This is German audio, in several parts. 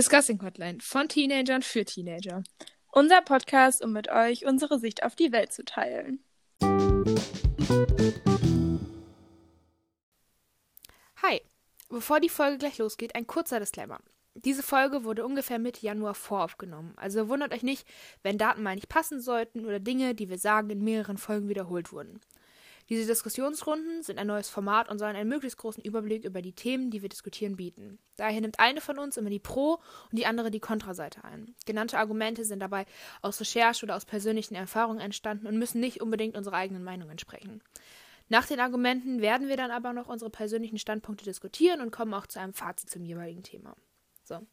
Discussing Hotline von Teenagern für Teenager. Unser Podcast, um mit euch unsere Sicht auf die Welt zu teilen. Hi, bevor die Folge gleich losgeht, ein kurzer Disclaimer. Diese Folge wurde ungefähr Mitte Januar voraufgenommen, also wundert euch nicht, wenn Daten mal nicht passen sollten oder Dinge, die wir sagen, in mehreren Folgen wiederholt wurden. Diese Diskussionsrunden sind ein neues Format und sollen einen möglichst großen Überblick über die Themen, die wir diskutieren, bieten. Daher nimmt eine von uns immer die Pro- und die andere die Kontraseite ein. Genannte Argumente sind dabei aus Recherche oder aus persönlichen Erfahrungen entstanden und müssen nicht unbedingt unserer eigenen Meinung entsprechen. Nach den Argumenten werden wir dann aber noch unsere persönlichen Standpunkte diskutieren und kommen auch zu einem Fazit zum jeweiligen Thema. So,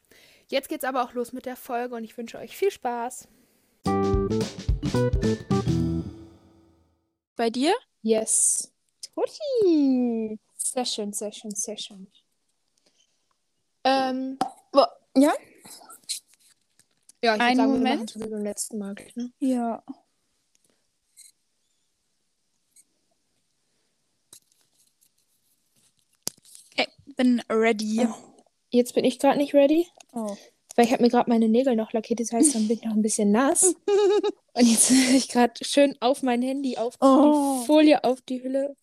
jetzt geht's aber auch los mit der Folge und ich wünsche euch viel Spaß. Bei dir? Yes. Tutti. Sehr schön, sehr schön, sehr schön. Ähm, Ja? ja, ich Einen sagen, wir Moment. wie beim letzten Mal. Ne? Ja. Okay, bin ready. Jetzt bin ich gerade nicht ready, Oh. Weil ich habe mir gerade meine Nägel noch lackiert, das heißt, dann bin ich noch ein bisschen nass. Und jetzt habe ich gerade schön auf mein Handy, auf Oh. die Folie, auf die Hülle.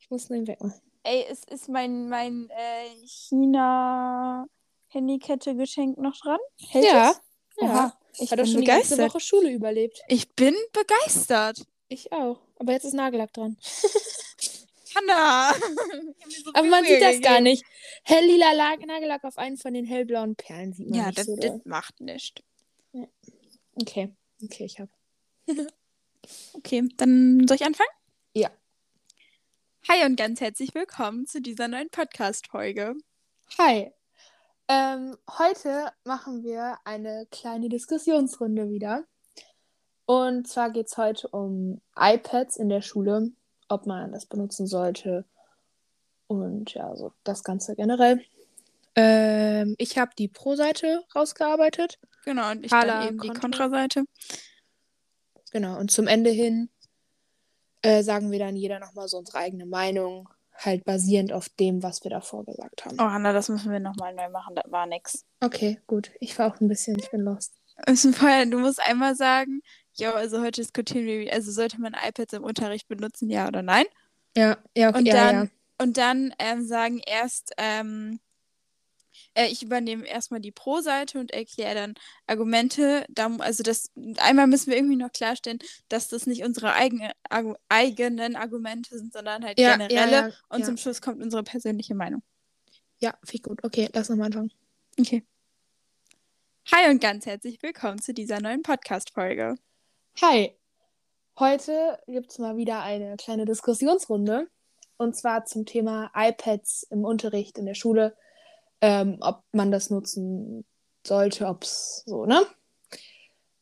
Ich muss nur wegmachen. Ey, es ist mein, mein äh, China-Handykette-Geschenk noch dran? Hält Ja, es? ja. Oha, ich bin schon die ganze begeistert. Woche Schule überlebt. Ich bin begeistert. Ich auch. Aber jetzt ist Nagellack dran. Hanna! Aber man sieht das gar nicht. Helllila Lag- Nagellack auf einen von den hellblauen Perlen sieht man Ja, nicht das, so. das macht nichts. Okay, okay, ich habe. Okay, dann soll ich anfangen? Ja. Hi und ganz herzlich willkommen zu dieser neuen Podcast-Folge. Hi. Ähm, heute machen wir eine kleine Diskussionsrunde wieder. Und zwar geht es heute um iPads in der Schule, ob man das benutzen sollte und ja, so das Ganze generell. Ähm, ich habe die Pro-Seite rausgearbeitet. Genau, und ich dann eben die Kontra. Kontraseite. Genau, und zum Ende hin äh, sagen wir dann jeder nochmal so unsere eigene Meinung, halt basierend auf dem, was wir davor gesagt haben. Oh, Hanna, das müssen wir nochmal neu machen, das war nix. Okay, gut. Ich war auch ein bisschen, ich bin lost. Du musst einmal sagen, ja, also heute diskutieren wir, also sollte man iPads im Unterricht benutzen, ja oder nein? Ja, ja, okay, Und ja, dann, ja. und dann ähm, sagen erst, ähm, äh, ich übernehme erstmal die Pro-Seite und erkläre dann Argumente. Da, also das, einmal müssen wir irgendwie noch klarstellen, dass das nicht unsere eigene, Argu eigenen Argumente sind, sondern halt Ja, generelle. und zum Schluss kommt unsere persönliche Meinung. Ja, finde ich gut. Okay, lass nochmal anfangen. Okay. Hi und ganz herzlich willkommen zu dieser neuen Podcast-Folge. Hi. Heute gibt es mal wieder eine kleine Diskussionsrunde. Und zwar zum Thema iPads im Unterricht in der Schule. Ähm, ob man das nutzen sollte, ob es so, ne?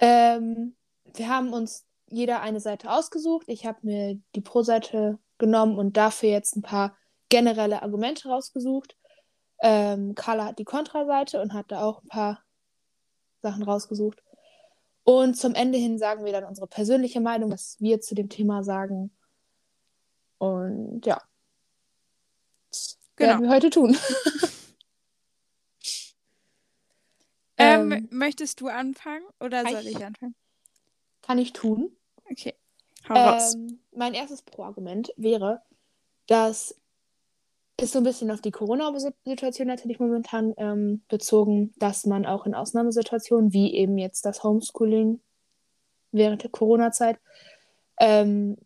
Ähm, wir haben uns jeder eine Seite ausgesucht. Ich habe mir die Pro-Seite genommen und dafür jetzt ein paar generelle Argumente rausgesucht. Ähm, Carla hat die Kontraseite und hat da auch ein paar Sachen rausgesucht. Und zum Ende hin sagen wir dann unsere persönliche Meinung, was wir zu dem Thema sagen. Und ja. Das Genau. werden wir heute tun. Ähm, Ähm, möchtest du anfangen oder soll ich- ich anfangen? Kann ich tun. Okay. Hau raus. Ähm, mein erstes Pro-Argument wäre, dass ist so ein bisschen auf die Corona-Situation natürlich momentan ähm, bezogen, dass man auch in Ausnahmesituationen, wie eben jetzt das Homeschooling während der Corona-Zeit, ähm,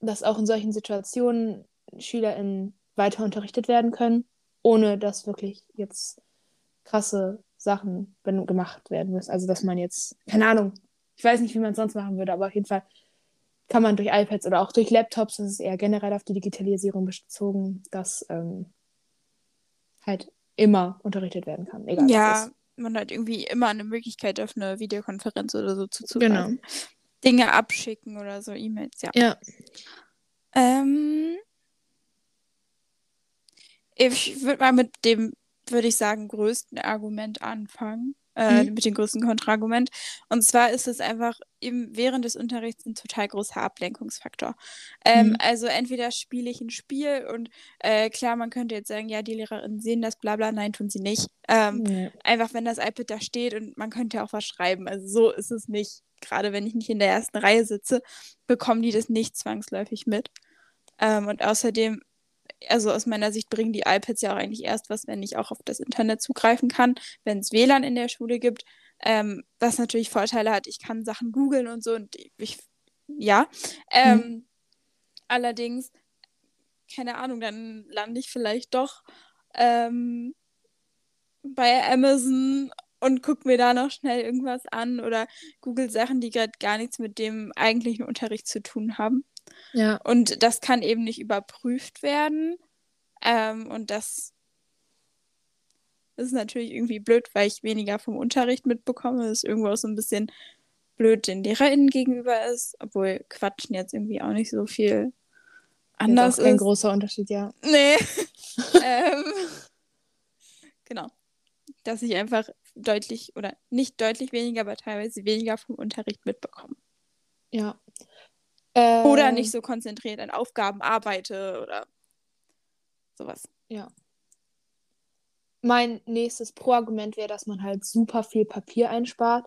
dass auch in solchen Situationen SchülerInnen weiter unterrichtet werden können, ohne dass wirklich jetzt krasse Sachen gemacht werden müssen. Also dass man jetzt, keine Ahnung, ich weiß nicht, wie man es sonst machen würde, aber auf jeden Fall kann man durch iPads oder auch durch Laptops, das ist eher generell auf die Digitalisierung bezogen, dass ähm, halt immer unterrichtet werden kann. Egal was Ja, man hat irgendwie immer eine Möglichkeit, auf eine Videokonferenz oder so zuzugreifen. Genau. Dinge abschicken oder so, E-Mails, ja. Ja. Ähm, ich würde mal mit dem, würde ich sagen, größten Argument anfangen. Äh, mhm. mit dem größten Kontraargument. Und zwar ist es einfach eben während des Unterrichts ein total großer Ablenkungsfaktor. Ähm, mhm. Also entweder spiele ich ein Spiel und äh, klar, man könnte jetzt sagen, ja, die Lehrerinnen sehen das, bla bla, nein, tun sie nicht. Ähm, mhm. Einfach wenn das iPad da steht und man könnte auch was schreiben. Also so ist es nicht. Gerade wenn ich nicht in der ersten Reihe sitze, bekommen die das nicht zwangsläufig mit. Ähm, und außerdem also aus meiner Sicht bringen die iPads ja auch eigentlich erst was, wenn ich auch auf das Internet zugreifen kann, wenn es WLAN in der Schule gibt, ähm, was natürlich Vorteile hat. Ich kann Sachen googeln und so und ich, ja. Ähm, mhm. Allerdings, keine Ahnung, dann lande ich vielleicht doch ähm, bei Amazon und gucke mir da noch schnell irgendwas an oder google Sachen, die gerade gar nichts mit dem eigentlichen Unterricht zu tun haben. Ja. Und das kann eben nicht überprüft werden. Ähm, und das ist natürlich irgendwie blöd, weil ich weniger vom Unterricht mitbekomme. Das ist irgendwo auch so ein bisschen blöd den LehrerInnen gegenüber ist, obwohl Quatschen jetzt irgendwie auch nicht so viel anders ist. Auch kein ist. großer Unterschied, ja. Nee. ähm, genau. Dass ich einfach deutlich oder nicht deutlich weniger, aber teilweise weniger vom Unterricht mitbekomme. Ja. Äh, oder nicht so konzentriert an Aufgaben arbeite oder sowas. Ja. Mein nächstes Pro-Argument wäre, dass man halt super viel Papier einspart.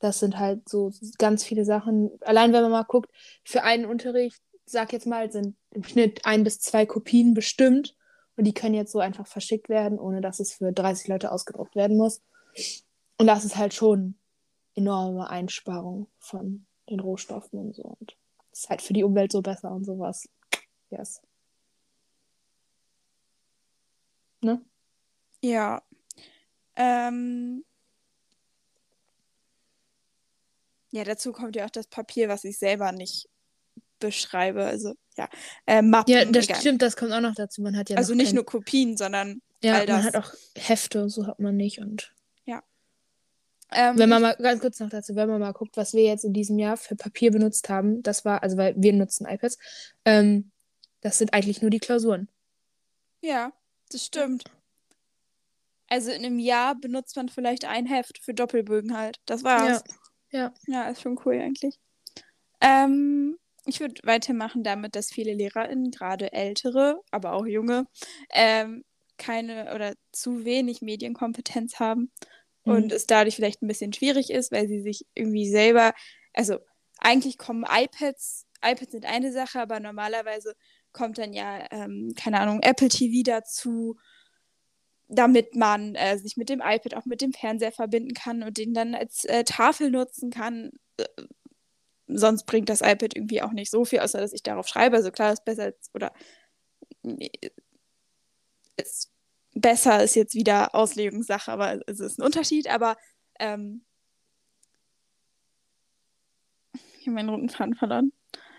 Das sind halt so ganz viele Sachen. Allein wenn man mal guckt, für einen Unterricht, sag jetzt mal, sind im Schnitt ein bis zwei Kopien bestimmt. Und die können jetzt so einfach verschickt werden, ohne dass es für 30 Leute ausgedruckt werden muss. Und das ist halt schon enorme Einsparung von den Rohstoffen und so. Und ist halt für die Umwelt so besser und sowas. Yes. Ne? Ja. Ähm. Ja, dazu kommt ja auch das Papier, was ich selber nicht beschreibe. Also, ja. Äh, Mappen, ja, das egal. stimmt, das kommt auch noch dazu. Man hat ja also nicht kein... nur Kopien, sondern. Ja, all das. man hat auch Hefte, so hat man nicht. Und ähm, wenn man mal, ganz kurz noch dazu, wenn man mal guckt, was wir jetzt in diesem Jahr für Papier benutzt haben, das war, also weil wir nutzen iPads, ähm, das sind eigentlich nur die Klausuren. Ja, das stimmt. Also in einem Jahr benutzt man vielleicht ein Heft für Doppelbögen halt. Das war's. Ja. Ja, ja ist schon cool eigentlich. Ähm, ich würde weitermachen damit, dass viele LehrerInnen, gerade ältere, aber auch junge, ähm, keine oder zu wenig Medienkompetenz haben und mhm. es dadurch vielleicht ein bisschen schwierig ist, weil sie sich irgendwie selber, also eigentlich kommen iPads, iPads sind eine Sache, aber normalerweise kommt dann ja, ähm, keine Ahnung, Apple TV dazu, damit man äh, sich mit dem iPad auch mit dem Fernseher verbinden kann und den dann als äh, Tafel nutzen kann. Äh, sonst bringt das iPad irgendwie auch nicht so viel, außer dass ich darauf schreibe. Also klar, ist besser als, oder es besser ist jetzt wieder Auslegungssache, aber es ist ein Unterschied, aber ähm, ich habe meinen roten Faden verloren.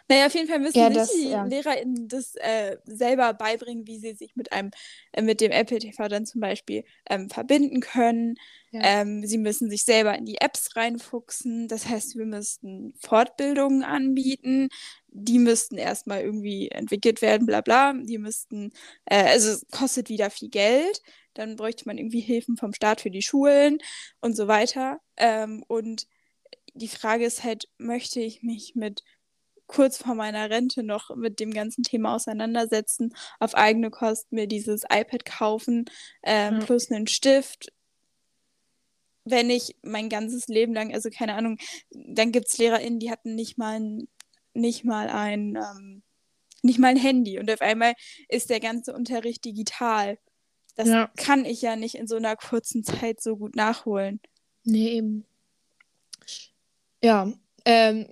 Naja, auf jeden Fall müssen ja, sich das, die ja. LehrerInnen das äh, selber beibringen, wie sie sich mit einem, äh, mit dem Apple TV dann zum Beispiel ähm, verbinden können. Ja. Ähm, sie müssen sich selber in die Apps reinfuchsen. Das heißt, wir müssten Fortbildungen anbieten. Die müssten erstmal irgendwie entwickelt werden, bla bla. Die müssten, äh, also es kostet wieder viel Geld. Dann bräuchte man irgendwie Hilfen vom Staat für die Schulen und so weiter. Ähm, und die Frage ist halt, möchte ich mich mit kurz vor meiner Rente noch mit dem ganzen Thema auseinandersetzen, auf eigene Kosten mir dieses iPad kaufen, ähm, ja. plus einen Stift. Wenn ich mein ganzes Leben lang, also keine Ahnung, dann gibt es LehrerInnen, die hatten nicht mal ein, nicht mal ein, ähm, nicht mal ein Handy und auf einmal ist der ganze Unterricht digital. Das ja. kann ich ja nicht in so einer kurzen Zeit so gut nachholen. Nee, eben. Ja, ähm,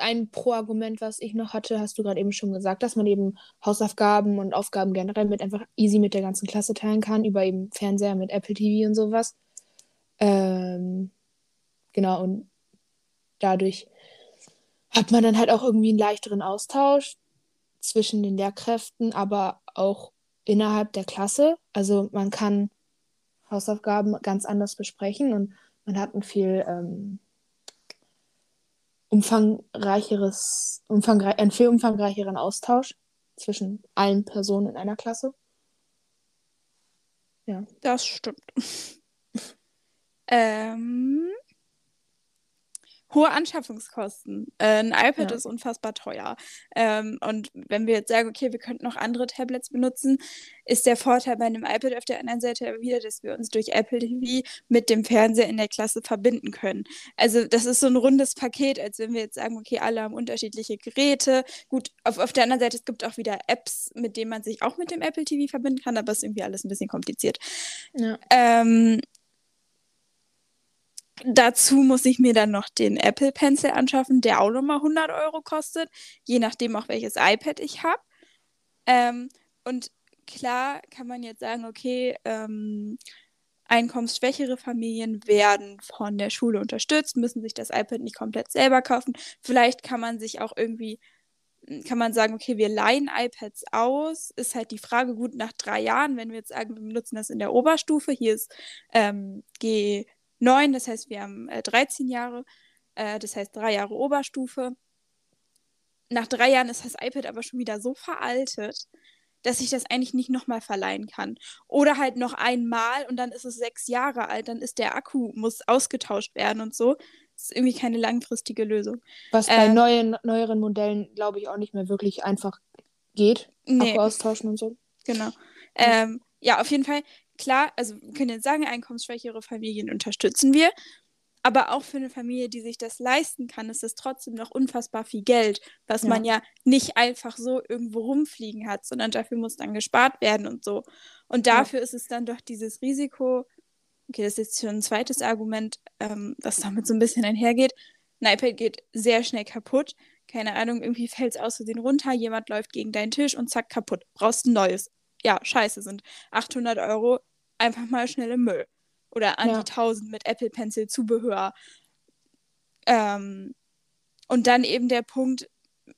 ein Pro-Argument, was ich noch hatte, hast du gerade eben schon gesagt, dass man eben Hausaufgaben und Aufgaben generell mit einfach easy mit der ganzen Klasse teilen kann, über eben Fernseher mit Apple TV und sowas. Ähm, genau, und dadurch hat man dann halt auch irgendwie einen leichteren Austausch zwischen den Lehrkräften, aber auch innerhalb der Klasse. Also man kann Hausaufgaben ganz anders besprechen und man hat ein viel ähm, umfangreicheres, umfangreich, einen viel umfangreicheren Austausch zwischen allen Personen in einer Klasse. Ja. Das stimmt. Ähm, hohe Anschaffungskosten. Äh, ein iPad Ja. ist unfassbar teuer. Ähm, und wenn wir jetzt sagen, okay, wir könnten noch andere Tablets benutzen, ist der Vorteil bei einem iPad auf der anderen Seite wieder, dass wir uns durch Apple TV mit dem Fernseher in der Klasse verbinden können. Also das ist so ein rundes Paket, als wenn wir jetzt sagen, okay, alle haben unterschiedliche Geräte. Gut, auf, auf der anderen Seite, es gibt auch wieder Apps, mit denen man sich auch mit dem Apple TV verbinden kann, aber es ist irgendwie alles ein bisschen kompliziert. Ja. Ähm, dazu muss ich mir dann noch den Apple Pencil anschaffen, der auch nochmal 100 Euro kostet, je nachdem auch welches iPad ich habe. Ähm, und klar kann man jetzt sagen, okay, ähm, einkommensschwächere Familien werden von der Schule unterstützt, müssen sich das iPad nicht komplett selber kaufen. Vielleicht kann man sich auch irgendwie, kann man sagen, okay, wir leihen iPads aus. Ist halt die Frage, gut, nach drei Jahren, wenn wir jetzt sagen, wir benutzen das in der Oberstufe, hier ist ähm, G9, das heißt, wir haben äh, 13 Jahre, äh, das heißt drei Jahre Oberstufe. Nach drei Jahren ist das iPad aber schon wieder so veraltet, dass ich das eigentlich nicht nochmal verleihen kann. Oder halt noch einmal und dann ist es sechs Jahre alt, dann ist der Akku, muss ausgetauscht werden und so. Das ist irgendwie keine langfristige Lösung. Was bei Ähm, neuen, neueren Modellen, glaube ich, auch nicht mehr wirklich einfach geht. Nee. Akku austauschen und so. Genau. Ähm, ja, auf jeden Fall, klar, also wir können jetzt sagen, einkommensschwächere Familien unterstützen wir. Aber auch für eine Familie, die sich das leisten kann, ist es trotzdem noch unfassbar viel Geld, was Ja. man ja nicht einfach so irgendwo rumfliegen hat, sondern dafür muss dann gespart werden und so. Und Ja. dafür ist es dann doch dieses Risiko, okay, das ist jetzt schon ein zweites Argument, ähm, das damit so ein bisschen einhergeht. Ein iPad geht sehr schnell kaputt. Keine Ahnung, irgendwie fällt es aus Versehen runter, jemand läuft gegen deinen Tisch und zack, kaputt. Brauchst ein neues. Ja, scheiße, sind 800 Euro einfach mal schnell im Müll. Oder an Ja. die 1000 mit Apple Pencil Zubehör. Ähm, und dann eben der Punkt,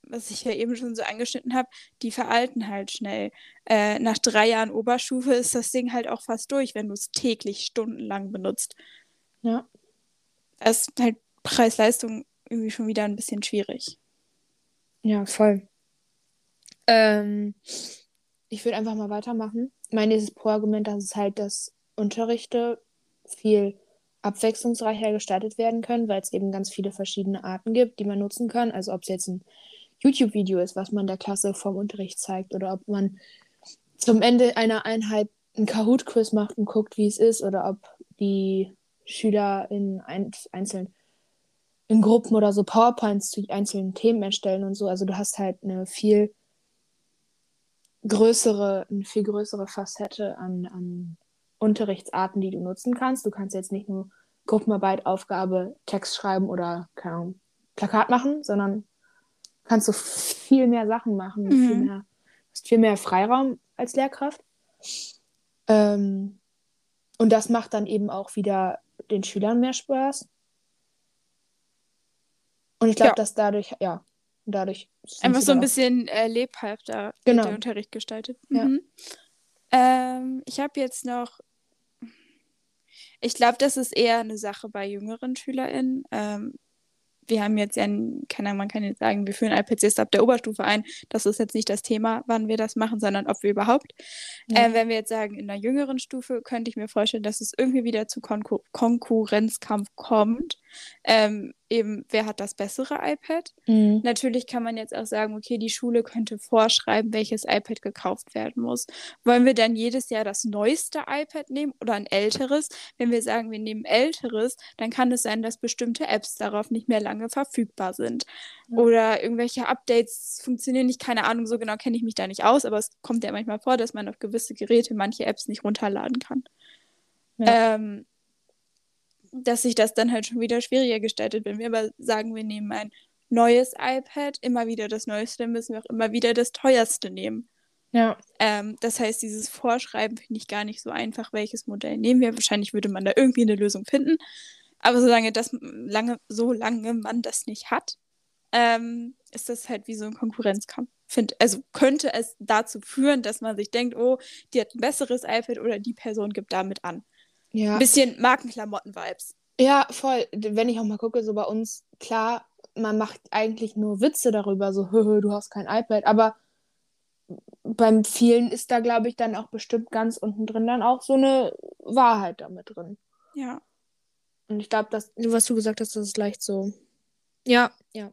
was ich ja eben schon so angeschnitten habe, die veralten halt schnell. Äh, nach drei Jahren Oberstufe ist das Ding halt auch fast durch, wenn du es täglich stundenlang benutzt. Ja. Das ist halt Preis-Leistung irgendwie schon wieder ein bisschen schwierig. Ja, voll. Ähm, ich würde einfach mal weitermachen. Mein nächstes Pro-Argument, ist halt, dass Unterrichte viel abwechslungsreicher gestaltet werden können, weil es eben ganz viele verschiedene Arten gibt, die man nutzen kann. Also ob es jetzt ein YouTube-Video ist, was man der Klasse vom Unterricht zeigt, oder ob man zum Ende einer Einheit ein Kahoot-Quiz macht und guckt, wie es ist, oder ob die Schüler in ein, einzeln in Gruppen oder so PowerPoints zu einzelnen Themen erstellen und so. Also du hast halt eine viel größere, eine viel größere Facette an, an Unterrichtsarten, die du nutzen kannst. Du kannst jetzt nicht nur Gruppenarbeit, Aufgabe, Text schreiben oder keine Ahnung, Plakat machen, sondern kannst du viel mehr Sachen machen, Mhm. viel mehr, hast viel mehr Freiraum als Lehrkraft. Ähm, und das macht dann eben auch wieder den Schülern mehr Spaß. Und ich glaube, Ja. dass dadurch, ja, dadurch sind Einfach so ein bisschen äh, lebhafter Genau. der Unterricht gestaltet. Ja. Mhm. Ähm, ich habe jetzt noch, ich glaube, das ist eher eine Sache bei jüngeren SchülerInnen. Ähm, wir haben jetzt ja, keine Ahnung, man kann jetzt sagen, wir führen erst ab der Oberstufe ein. Das ist jetzt nicht das Thema, wann wir das machen, sondern ob wir überhaupt. Ja. Ähm, wenn wir jetzt sagen, in der jüngeren Stufe, könnte ich mir vorstellen, dass es irgendwie wieder zu Konkur Konkurrenzkampf kommt. Ähm, eben, wer hat das bessere iPad? Mhm. Natürlich kann man jetzt auch sagen, okay, die Schule könnte vorschreiben, welches iPad gekauft werden muss. Wollen wir dann jedes Jahr das neueste iPad nehmen oder ein älteres? Wenn wir sagen, wir nehmen älteres, dann kann es sein, dass bestimmte Apps darauf nicht mehr lange verfügbar sind. Ja. Oder irgendwelche Updates funktionieren nicht. Keine Ahnung, so genau kenne ich mich da nicht aus, aber es kommt ja manchmal vor, dass man auf gewisse Geräte manche Apps nicht runterladen kann. Ja. Ähm, dass sich das dann halt schon wieder schwieriger gestaltet. Wenn wir aber sagen, wir nehmen ein neues iPad, immer wieder das Neueste, dann müssen wir auch immer wieder das teuerste nehmen. ja. Ähm, das heißt, dieses Vorschreiben finde ich gar nicht so einfach, welches Modell nehmen wir. Wahrscheinlich würde man da irgendwie eine Lösung finden. Aber solange, das, lange, solange man das nicht hat, ähm, ist das halt wie so ein Konkurrenzkampf. Find, also könnte es dazu führen, dass man sich denkt, oh, die hat ein besseres iPad oder die Person gibt damit an. Ja. Ein bisschen Markenklamotten-Vibes. Ja, voll. Wenn ich auch mal gucke, so bei uns, klar, man macht eigentlich nur Witze darüber, so, "Hö, du hast kein iPad, aber beim vielen ist da, glaube ich, dann auch bestimmt ganz unten drin dann auch so eine Wahrheit damit drin. Ja. Und ich glaube, dass, was du gesagt hast, das ist leicht so. Ja, ja.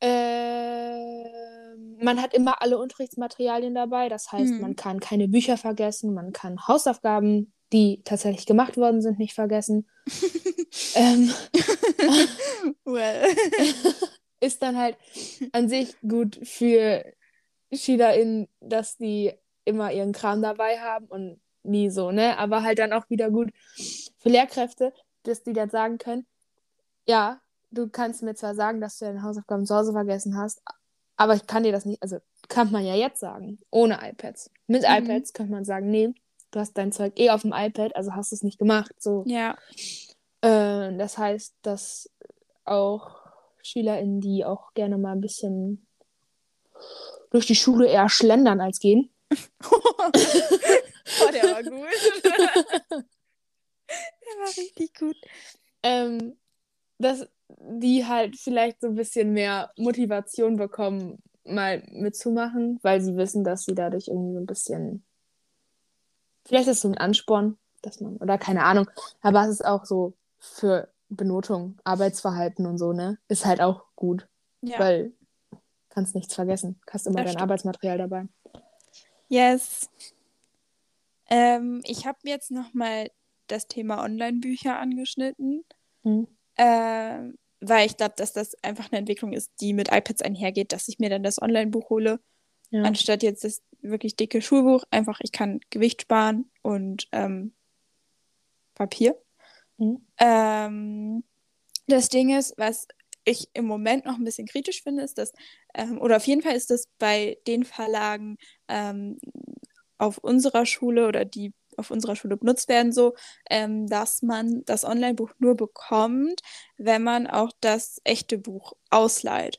Äh, man hat immer alle Unterrichtsmaterialien dabei. Das heißt, Mhm. man kann keine Bücher vergessen, man kann Hausaufgaben, die tatsächlich gemacht worden sind, nicht vergessen. ähm, well. ist dann halt an sich gut für SchülerInnen, dass die immer ihren Kram dabei haben und nie so, ne? Aber halt dann auch wieder gut für Lehrkräfte, dass die dann sagen können, ja, du kannst mir zwar sagen, dass du deine Hausaufgaben zu Hause vergessen hast, aber ich kann dir das nicht, also kann man ja jetzt sagen, ohne iPads. Mit Mhm. iPads könnte man sagen, nee, du hast dein Zeug eh auf dem iPad, also hast du es nicht gemacht. So. Ja. Äh, das heißt, dass auch SchülerInnen, die auch gerne mal ein bisschen durch die Schule eher schlendern als gehen, oh, der war gut. der war richtig gut. ähm, dass die halt vielleicht so ein bisschen mehr Motivation bekommen, mal mitzumachen, weil sie wissen, dass sie dadurch irgendwie so ein bisschen. Vielleicht ist es so ein Ansporn, dass man, oder keine Ahnung, aber es ist auch so für Benotung, Arbeitsverhalten und so, ne? Ist halt auch gut, Ja. weil kannst nichts vergessen. Hast immer Das dein stimmt. Arbeitsmaterial dabei. Yes. Ähm, ich habe jetzt nochmal das Thema Online-Bücher angeschnitten, Mhm. ähm, weil ich glaube, dass das einfach eine Entwicklung ist, die mit iPads einhergeht, dass ich mir dann das Online-Buch hole, Ja. anstatt jetzt das wirklich dicke Schulbuch. Einfach, ich kann Gewicht sparen und ähm, Papier. Mhm. Ähm, das Ding ist, was ich im Moment noch ein bisschen kritisch finde, ist, dass, ähm, oder auf jeden Fall ist das bei den Verlagen ähm, auf unserer Schule oder die auf unserer Schule benutzt werden, so, ähm, dass man das Online-Buch nur bekommt, wenn man auch das echte Buch ausleiht.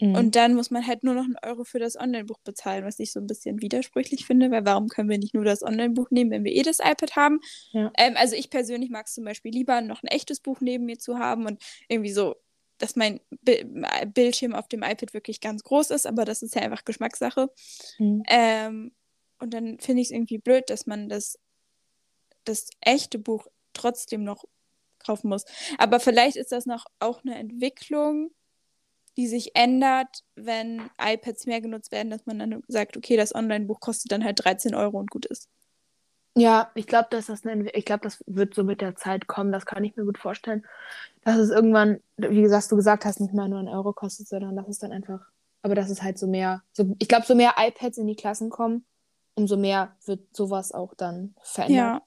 Mhm. Und dann muss man halt nur noch einen Euro für das Online-Buch bezahlen, was ich so ein bisschen widersprüchlich finde, weil warum können wir nicht nur das Online-Buch nehmen, wenn wir eh das iPad haben? Ja. Ähm, also ich persönlich mag es zum Beispiel lieber, noch ein echtes Buch neben mir zu haben und irgendwie so, dass mein Bi Bildschirm auf dem iPad wirklich ganz groß ist, aber das ist ja einfach Geschmackssache. Mhm. Ähm, und dann finde ich es irgendwie blöd, dass man das, das echte Buch trotzdem noch kaufen muss. Aber vielleicht ist das noch auch eine Entwicklung, die sich ändert, wenn iPads mehr genutzt werden, dass man dann sagt, okay, das Online-Buch kostet dann halt 13 Euro und gut ist. Ja, ich glaube, dass das eine, ich glaube, das wird so mit der Zeit kommen. Das kann ich mir gut vorstellen, dass es irgendwann, wie gesagt, du gesagt hast, nicht mehr nur einen Euro kostet, sondern dass es dann einfach, aber dass es halt so mehr, so, ich glaube, so mehr iPads in die Klassen kommen, umso mehr wird sowas auch dann verändert. Ja,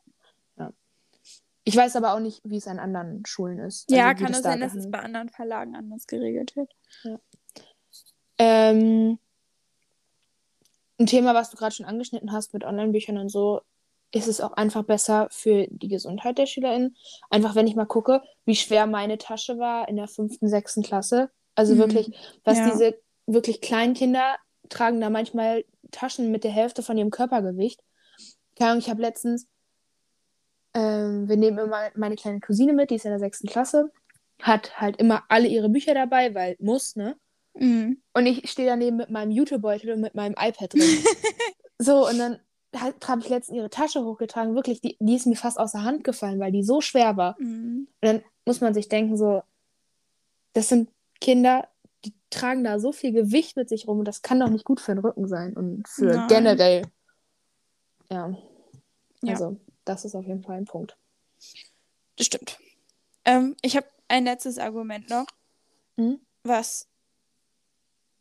Ich weiß aber auch nicht, wie es an anderen Schulen ist. ja also wie kann das es da sein, dass es bei anderen Verlagen anders geregelt wird. Ähm, ein Thema, was du gerade schon angeschnitten hast mit Online-Büchern und so, ist es auch einfach besser für die Gesundheit der SchülerInnen. Einfach, wenn ich mal gucke, wie schwer meine Tasche war in der fünften, sechsten Klasse. Also Mhm. wirklich, was Ja. diese wirklich kleinen Kinder tragen da manchmal Taschen mit der Hälfte von ihrem Körpergewicht. Keine Ahnung, ich habe letztens, ähm, wir nehmen immer meine kleine Cousine mit, die ist in der sechsten Klasse, hat halt immer alle ihre Bücher dabei, weil muss, ne? Mhm. Und ich stehe daneben mit meinem YouTube-Beutel und mit meinem iPad drin. so, und dann habe ich letztens ihre Tasche hochgetragen. Wirklich, die, die ist mir fast aus der Hand gefallen, weil die so schwer war. Mhm. Und dann muss man sich denken, so, das sind Kinder, die tragen da so viel Gewicht mit sich rum und das kann doch nicht gut für den Rücken sein und für Nein. generell. Ja. Ja. Also, das ist auf jeden Fall ein Punkt. Das stimmt. Ähm, ich habe ein letztes Argument noch, Mhm. was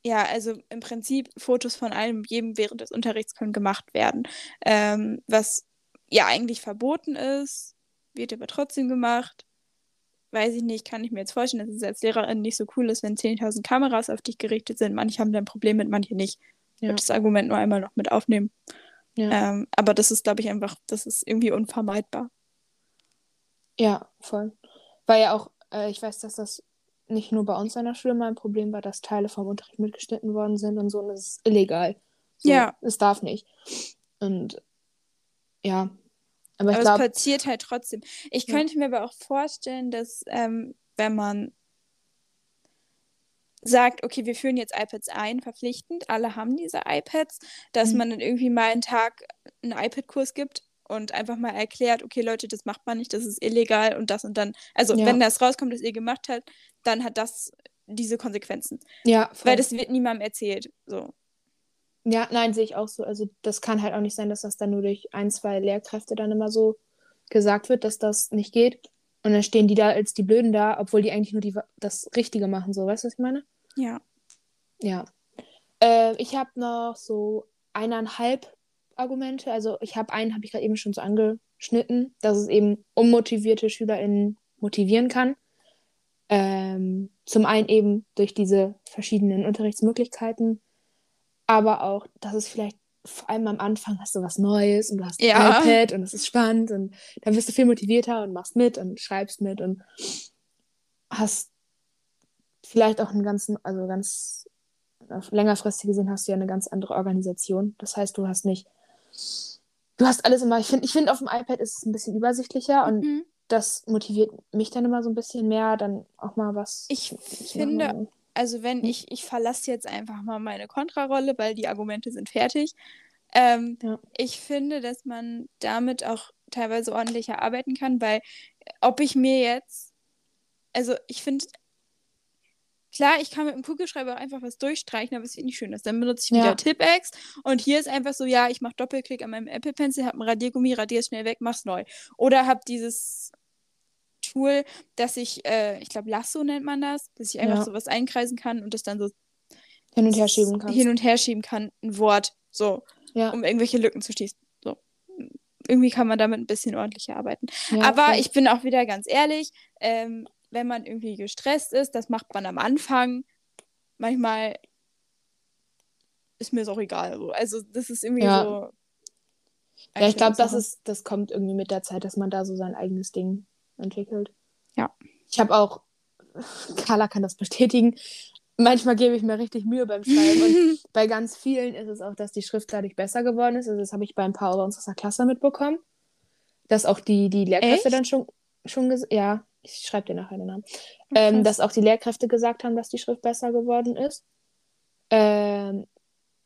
ja, also im Prinzip Fotos von allem jedem während des Unterrichts können gemacht werden. Ähm, was ja eigentlich verboten ist, wird aber trotzdem gemacht. Weiß ich nicht, kann ich mir jetzt vorstellen, dass es als Lehrerin nicht so cool ist, wenn 10.000 Kameras auf dich gerichtet sind. Manche haben da ein Problem mit, manche nicht. Ich Ja. würde das Argument nur einmal noch mit aufnehmen. Ja. Ähm, aber das ist, glaube ich, einfach, das ist irgendwie unvermeidbar. Ja, voll. Weil ja auch, äh, ich weiß, dass das nicht nur bei uns an der Schule mal ein Problem war, dass Teile vom Unterricht mitgeschnitten worden sind und so, und das ist illegal. So, Ja. Es darf nicht. Und ja, aber ich Aber es glaube, passiert halt trotzdem. Ich Ja. könnte mir aber auch vorstellen, dass ähm, wenn man sagt, okay, wir führen jetzt iPads ein, verpflichtend, alle haben diese iPads, dass Mhm. man dann irgendwie mal einen Tag einen iPad-Kurs gibt und einfach mal erklärt, okay, Leute, das macht man nicht, das ist illegal und das und dann. Also, Ja. wenn das rauskommt, dass ihr gemacht habt, dann hat das diese Konsequenzen. Ja, voll. Weil das wird niemandem erzählt. So. Ja, nein, sehe ich auch so. Also das kann halt auch nicht sein, dass das dann nur durch ein, zwei Lehrkräfte dann immer so gesagt wird, dass das nicht geht. Und dann stehen die da als die Blöden da, obwohl die eigentlich nur die, das Richtige machen. So, weißt du, was ich meine? Ja. Ja. Äh, ich habe noch so eineinhalb Argumente. Also ich habe einen, habe ich gerade eben schon so angeschnitten, dass es eben unmotivierte SchülerInnen motivieren kann. Ähm, zum einen eben durch diese verschiedenen Unterrichtsmöglichkeiten, aber auch, dass es vielleicht vor allem am Anfang hast du was Neues und du hast ein Ja. iPad und es ist spannend und dann bist du viel motivierter und machst mit und schreibst mit und hast vielleicht auch einen ganzen, also ganz auf längerfristig gesehen hast du ja eine ganz andere Organisation. Das heißt, du hast nicht, du hast alles immer, ich finde, ich finde auf dem iPad ist es ein bisschen übersichtlicher und Mhm. das motiviert mich dann immer so ein bisschen mehr, dann auch mal was. Ich finde, also wenn Hm? ich, ich verlasse jetzt einfach mal meine Kontrarolle, weil die Argumente sind fertig. Ähm, Ja. Ich finde, dass man damit auch teilweise ordentlicher arbeiten kann, weil ob ich mir jetzt, also ich finde, klar, ich kann mit dem Kugelschreiber auch einfach was durchstreichen, aber es sieht nicht schön aus. Dann benutze ich wieder Ja. Tipp-X und hier ist einfach so, ja, ich mache Doppelklick an meinem Apple Pencil, habe ein Radiergummi, radiere es schnell weg, mach's neu. Oder habe dieses Tool, dass ich, äh, ich glaube, Lasso nennt man das, dass ich einfach Ja. sowas einkreisen kann und das dann so hin und her schieben kannst. hin und her schieben kann, ein Wort, so, ja. um irgendwelche Lücken zu schließen. So. Irgendwie kann man damit ein bisschen ordentlicher arbeiten. ja, Aber voll. ich bin auch wieder ganz ehrlich, ähm, wenn man irgendwie gestresst ist, das macht man am Anfang. Manchmal ist mir es auch egal. So. Also das ist irgendwie Ja. so. Ja, ich glaube, das ist, das kommt irgendwie mit der Zeit, dass man da so sein eigenes Ding entwickelt. Ja. Ich habe auch, Carla kann das bestätigen, manchmal gebe ich mir richtig Mühe beim Schreiben und bei ganz vielen ist es auch, dass die Schrift dadurch besser geworden ist. Also das habe ich bei ein paar unserer Klasse mitbekommen, dass auch die, die Lehrkräfte Echt? dann schon, schon ja, ich schreibe dir nachher den Namen, ähm, dass auch die Lehrkräfte gesagt haben, dass die Schrift besser geworden ist. Ähm,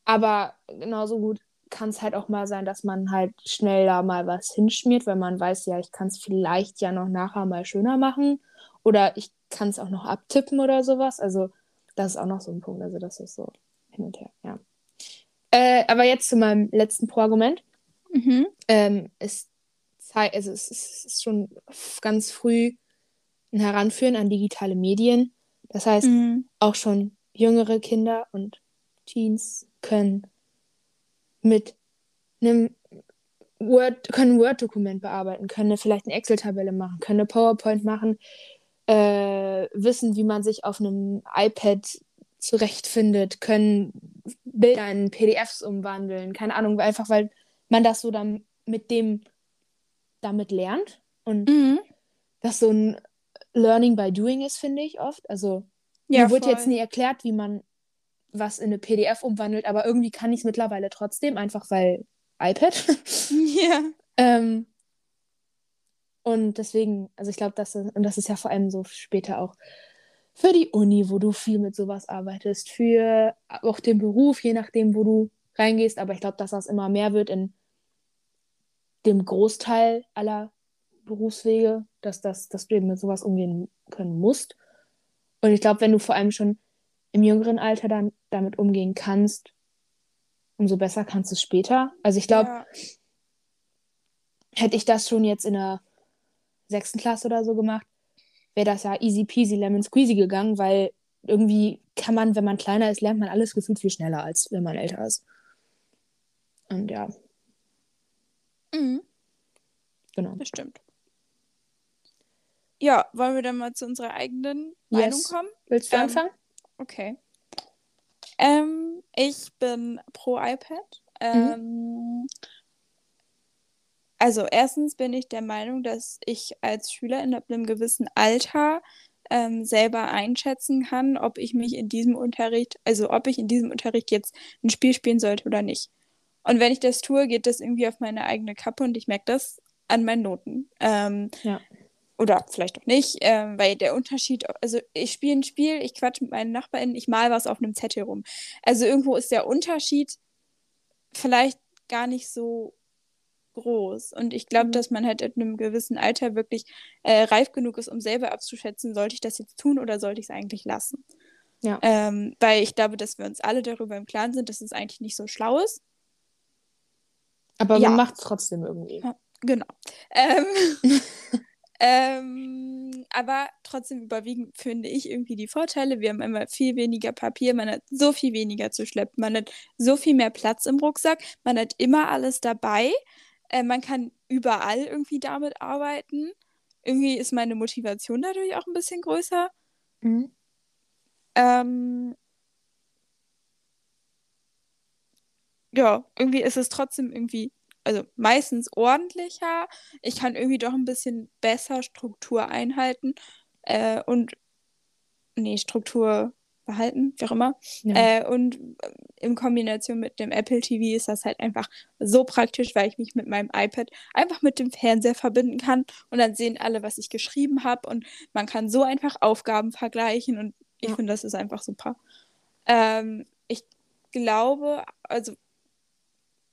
aber genauso gut kann es halt auch mal sein, dass man halt schneller mal was hinschmiert, weil man weiß, ja, ich kann es vielleicht ja noch nachher mal schöner machen oder ich kann es auch noch abtippen oder sowas. Also das ist auch noch so ein Punkt. Also das ist so hin und her, ja. Äh, aber jetzt zu meinem letzten Pro-Argument. Mhm. Ähm, es, also es, ist, schon ganz früh ein Heranführen an digitale Medien. Das heißt, Mhm. auch schon jüngere Kinder und Teens können mit einem Word, können ein Word-Dokument bearbeiten, können vielleicht eine Excel-Tabelle machen, können eine PowerPoint machen, äh, wissen, wie man sich auf einem iPad zurechtfindet, können Bilder in PDFs umwandeln, keine Ahnung, einfach weil man das so dann mit dem damit lernt und Mhm. das so ein Learning by Doing ist, finde ich oft. Also Ja, mir wird voll. jetzt nie erklärt, wie man was in eine PDF umwandelt, aber irgendwie kann ich es mittlerweile trotzdem, einfach weil iPad. Ja. ähm, und deswegen, also ich glaube, das ist, und das ist ja vor allem so später auch für die Uni, wo du viel mit sowas arbeitest, für auch den Beruf, je nachdem, wo du reingehst. Aber ich glaube, dass das immer mehr wird in dem Großteil aller Berufswege, dass, das, dass du eben mit sowas umgehen können musst. Und ich glaube, wenn du vor allem schon im jüngeren Alter dann damit umgehen kannst, umso besser kannst du es später. Also ich glaube, ja. hätte ich das schon jetzt in der sechsten Klasse oder so gemacht, wäre das ja easy peasy lemon squeezy gegangen, weil irgendwie kann man, wenn man kleiner ist, lernt man alles gefühlt viel schneller, als wenn man älter ist. Und ja, Mhm. genau. Das stimmt. Ja, wollen wir dann mal zu unserer eigenen Meinung Yes. kommen? Willst du Ähm, anfangen? Okay. Ähm, ich bin pro iPad. Ähm, also erstens bin ich der Meinung, dass ich als Schülerin ab einem gewissen Alter ähm, selber einschätzen kann, ob ich mich in diesem Unterricht, also ob ich in diesem Unterricht jetzt ein Spiel spielen sollte oder nicht. Und wenn ich das tue, geht das irgendwie auf meine eigene Kappe und ich merke das an meinen Noten. Ähm, Ja. Oder vielleicht auch nicht, ähm, weil der Unterschied, also ich spiele ein Spiel, ich quatsche mit meinen NachbarInnen, ich mal was auf einem Zettel rum. Also irgendwo ist der Unterschied vielleicht gar nicht so groß. Und ich glaube, Mhm. dass man halt in einem gewissen Alter wirklich äh, reif genug ist, um selber abzuschätzen, sollte ich das jetzt tun oder sollte ich es eigentlich lassen. Ja. Ähm, weil ich glaube, dass wir uns alle darüber im Klaren sind, dass es eigentlich nicht so schlau ist. Aber Ja. man macht es trotzdem irgendwie. Ja. Genau. Ähm, ähm, aber trotzdem überwiegen, finde ich, irgendwie die Vorteile. Wir haben immer viel weniger Papier, man hat so viel weniger zu schleppen, man hat so viel mehr Platz im Rucksack, man hat immer alles dabei, äh, man kann überall irgendwie damit arbeiten. Irgendwie ist meine Motivation dadurch auch ein bisschen größer. Mhm. Ähm, ja, irgendwie ist es trotzdem irgendwie, also meistens ordentlicher. Ich kann irgendwie doch ein bisschen besser Struktur einhalten äh, und, nee, Struktur behalten, wie auch immer. Ja. Äh, und in Kombination mit dem Apple TV ist das halt einfach so praktisch, weil ich mich mit meinem iPad einfach mit dem Fernseher verbinden kann und dann sehen alle, was ich geschrieben habe und man kann so einfach Aufgaben vergleichen und ich Ja. finde, das ist einfach super. Ähm, ich glaube, also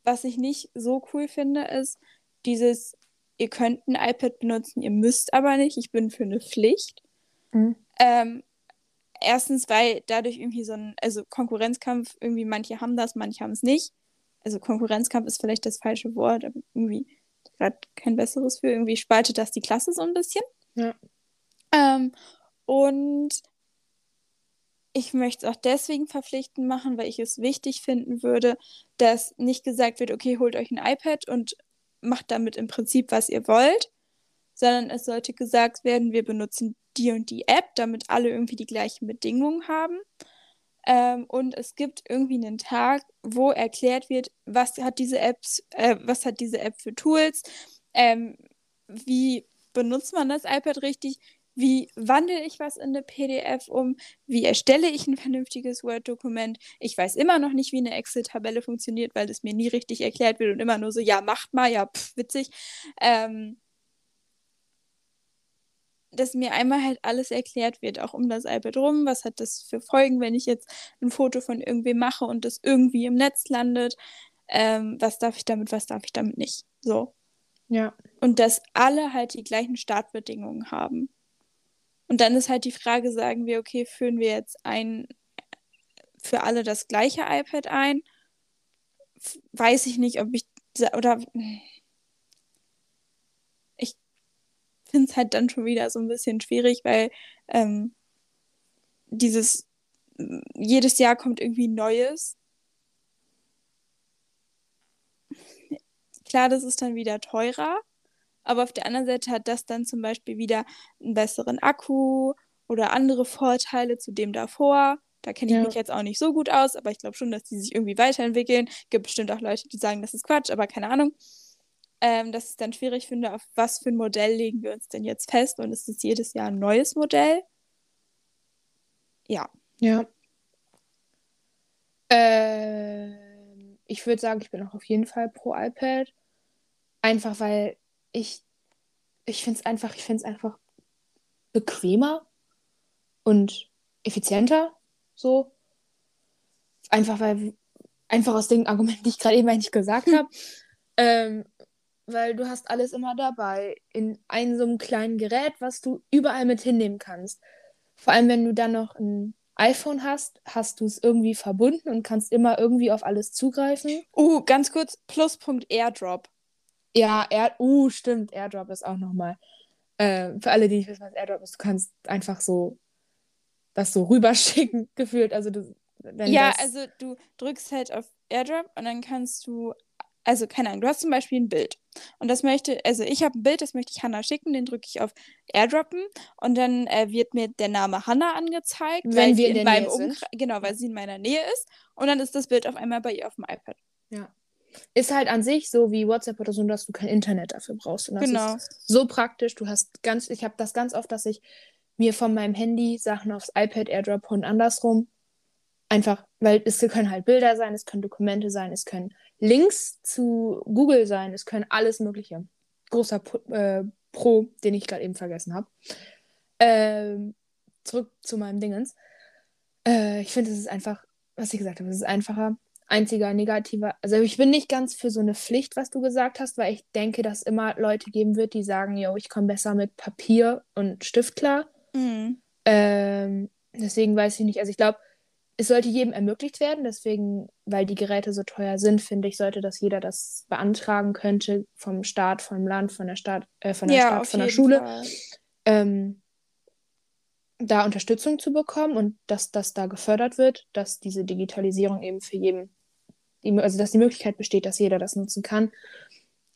was ich nicht so cool finde, ist dieses, ihr könnt ein iPad benutzen, ihr müsst aber nicht. Ich bin für eine Pflicht. Mhm. Ähm, erstens, weil dadurch irgendwie so ein, also Konkurrenzkampf, irgendwie manche haben das, manche haben es nicht. Also Konkurrenzkampf ist vielleicht das falsche Wort, aber irgendwie gerade kein besseres für. Irgendwie spaltet das die Klasse so ein bisschen. Ja. Ähm, und ich möchte es auch deswegen verpflichtend machen, weil ich es wichtig finden würde, dass nicht gesagt wird, okay, holt euch ein iPad und macht damit im Prinzip, was ihr wollt, sondern es sollte gesagt werden, wir benutzen die und die App, damit alle irgendwie die gleichen Bedingungen haben. Ähm, und es gibt irgendwie einen Tag, wo erklärt wird, was hat diese Apps, äh, was hat diese App für Tools, ähm, wie benutzt man das iPad richtig, wie wandle ich was in eine PDF um, wie erstelle ich ein vernünftiges Word-Dokument. Ich weiß immer noch nicht, wie eine Excel-Tabelle funktioniert, weil das mir nie richtig erklärt wird und immer nur so, ja, macht mal, ja, pff, witzig. Ähm, dass mir einmal halt alles erklärt wird, auch um das iPad rum. Was hat das für Folgen, wenn ich jetzt ein Foto von irgendwem mache und das irgendwie im Netz landet? Ähm, was darf ich damit, was darf ich damit nicht? So. Ja. Und dass alle halt die gleichen Startbedingungen haben. Und dann ist halt die Frage, sagen wir, okay, führen wir jetzt ein für alle das gleiche iPad ein? Weiß ich nicht, ob ich oder ich finde es halt dann schon wieder so ein bisschen schwierig, weil ähm, dieses jedes Jahr kommt irgendwie Neues. Klar, das ist dann wieder teurer, aber auf der anderen Seite hat das dann zum Beispiel wieder einen besseren Akku oder andere Vorteile zu dem davor. Da kenne ich Ja. mich jetzt auch nicht so gut aus, aber ich glaube schon, dass die sich irgendwie weiterentwickeln. Gibt bestimmt auch Leute, die sagen, das ist Quatsch, aber keine Ahnung. Ähm, dass ich dann schwierig finde, auf was für ein Modell legen wir uns denn jetzt fest und ist es jedes Jahr ein neues Modell? Ja. Ja. Ähm, ich würde sagen, ich bin auch auf jeden Fall pro iPad. Einfach weil ich, ich finde es einfach, ich finde einfach bequemer und effizienter. So. Einfach weil, einfach aus den Argumenten, die ich gerade eben eigentlich gesagt habe. Ähm, weil du hast alles immer dabei in einem so einem kleinen Gerät, was du überall mit hinnehmen kannst. Vor allem, wenn du dann noch ein iPhone hast, hast du es irgendwie verbunden und kannst immer irgendwie auf alles zugreifen. Uh, ganz kurz, Pluspunkt Airdrop. Ja, Air uh, stimmt, AirDrop ist auch nochmal. Äh, für alle, die nicht wissen, was AirDrop ist, du kannst einfach so das so rüberschicken, gefühlt. Also du, wenn Ja, das, also du drückst halt auf Airdrop und dann kannst du, also keine Ahnung, du hast zum Beispiel ein Bild und das möchte, also ich habe ein Bild, das möchte ich Hannah schicken, den drücke ich auf Airdroppen und dann äh, wird mir der Name Hannah angezeigt, Wenn weil wir sie in in meinem Nähe sind. Umkreis, genau, weil sie in meiner Nähe ist und dann ist das Bild auf einmal bei ihr auf dem iPad. Ist halt an sich so wie WhatsApp oder so, dass du kein Internet dafür brauchst. Und das Genau. ist so praktisch. Du hast ganz, ich habe das ganz oft, dass ich mir von meinem Handy Sachen aufs iPad airdrop und andersrum. Einfach, weil es können halt Bilder sein, es können Dokumente sein, es können Links zu Google sein, es können alles Mögliche. Großer Pro, äh, Pro den ich gerade eben vergessen habe. Ähm, zurück zu meinem Dingens. Äh, ich finde, es ist einfach, was ich gesagt habe, es ist einfacher. Einziger negativer, also ich bin nicht ganz für so eine Pflicht, was du gesagt hast, weil ich denke, dass immer Leute geben wird, die sagen, yo, ich komme besser mit Papier und Stift klar. Mhm. Ähm, deswegen weiß ich nicht, also ich glaube, es sollte jedem ermöglicht werden, deswegen, weil die Geräte so teuer sind, finde ich, sollte das jeder das beantragen könnte vom Staat, vom Land, von der Stadt, äh, von der Ja, Stadt, von der Schule, ähm, da Unterstützung zu bekommen und dass das da gefördert wird, dass diese Digitalisierung eben für jeden, also dass die Möglichkeit besteht, dass jeder das nutzen kann.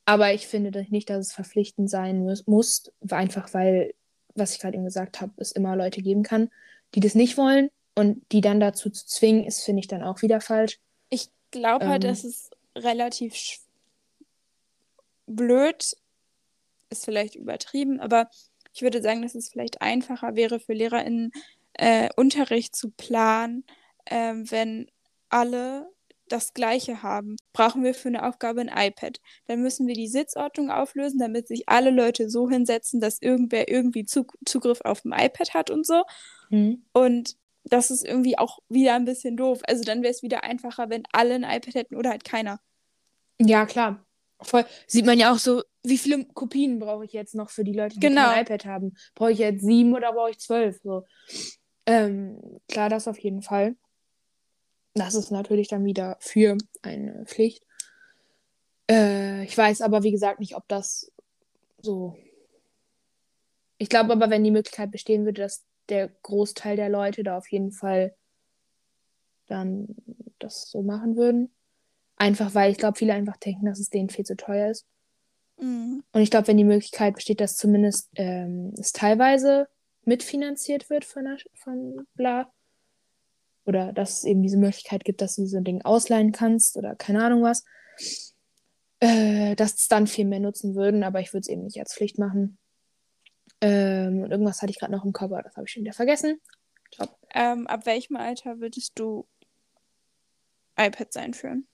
Aber ich finde nicht, dass es verpflichtend sein muss, muss einfach weil, was ich gerade eben gesagt habe, es immer Leute geben kann, die das nicht wollen und die dann dazu zu zwingen, ist, finde ich dann auch wieder falsch. Ich glaube halt, Ähm. dass es relativ blöd ist vielleicht übertrieben, aber ich würde sagen, dass es vielleicht einfacher wäre für LehrerInnen, äh, Unterricht zu planen, ähm, wenn alle das Gleiche haben. Brauchen wir für eine Aufgabe ein iPad. Dann müssen wir die Sitzordnung auflösen, damit sich alle Leute so hinsetzen, dass irgendwer irgendwie Zug Zugriff auf ein iPad hat und so. Und das ist irgendwie auch wieder ein bisschen doof. Also dann wäre es wieder einfacher, wenn alle ein iPad hätten oder halt keiner. Ja, klar. Voll. Sieht man ja auch so, wie viele Kopien brauche ich jetzt noch für die Leute, die Genau. kein iPad haben? Brauche ich jetzt sieben oder brauche ich zwölf? So. Ähm, klar, das auf jeden Fall. Das ist natürlich dann wieder für eine Pflicht. Äh, ich weiß aber, wie gesagt, nicht, ob das so. Ich glaube aber, wenn die Möglichkeit bestehen würde, dass der Großteil der Leute da auf jeden Fall dann das so machen würden. Einfach weil ich glaube, viele einfach denken, dass es denen viel zu teuer ist. Mhm. Und ich glaube, wenn die Möglichkeit besteht, dass zumindest ähm, es teilweise mitfinanziert wird von, der, von bla. Oder dass es eben diese Möglichkeit gibt, dass du so ein Ding ausleihen kannst oder keine Ahnung was. Äh, dass es dann viel mehr nutzen würden, aber ich würde es eben nicht als Pflicht machen. Ähm, und irgendwas hatte ich gerade noch im Kopf, aber das habe ich schon wieder vergessen. Top. Ähm, ab welchem Alter würdest du iPads einführen?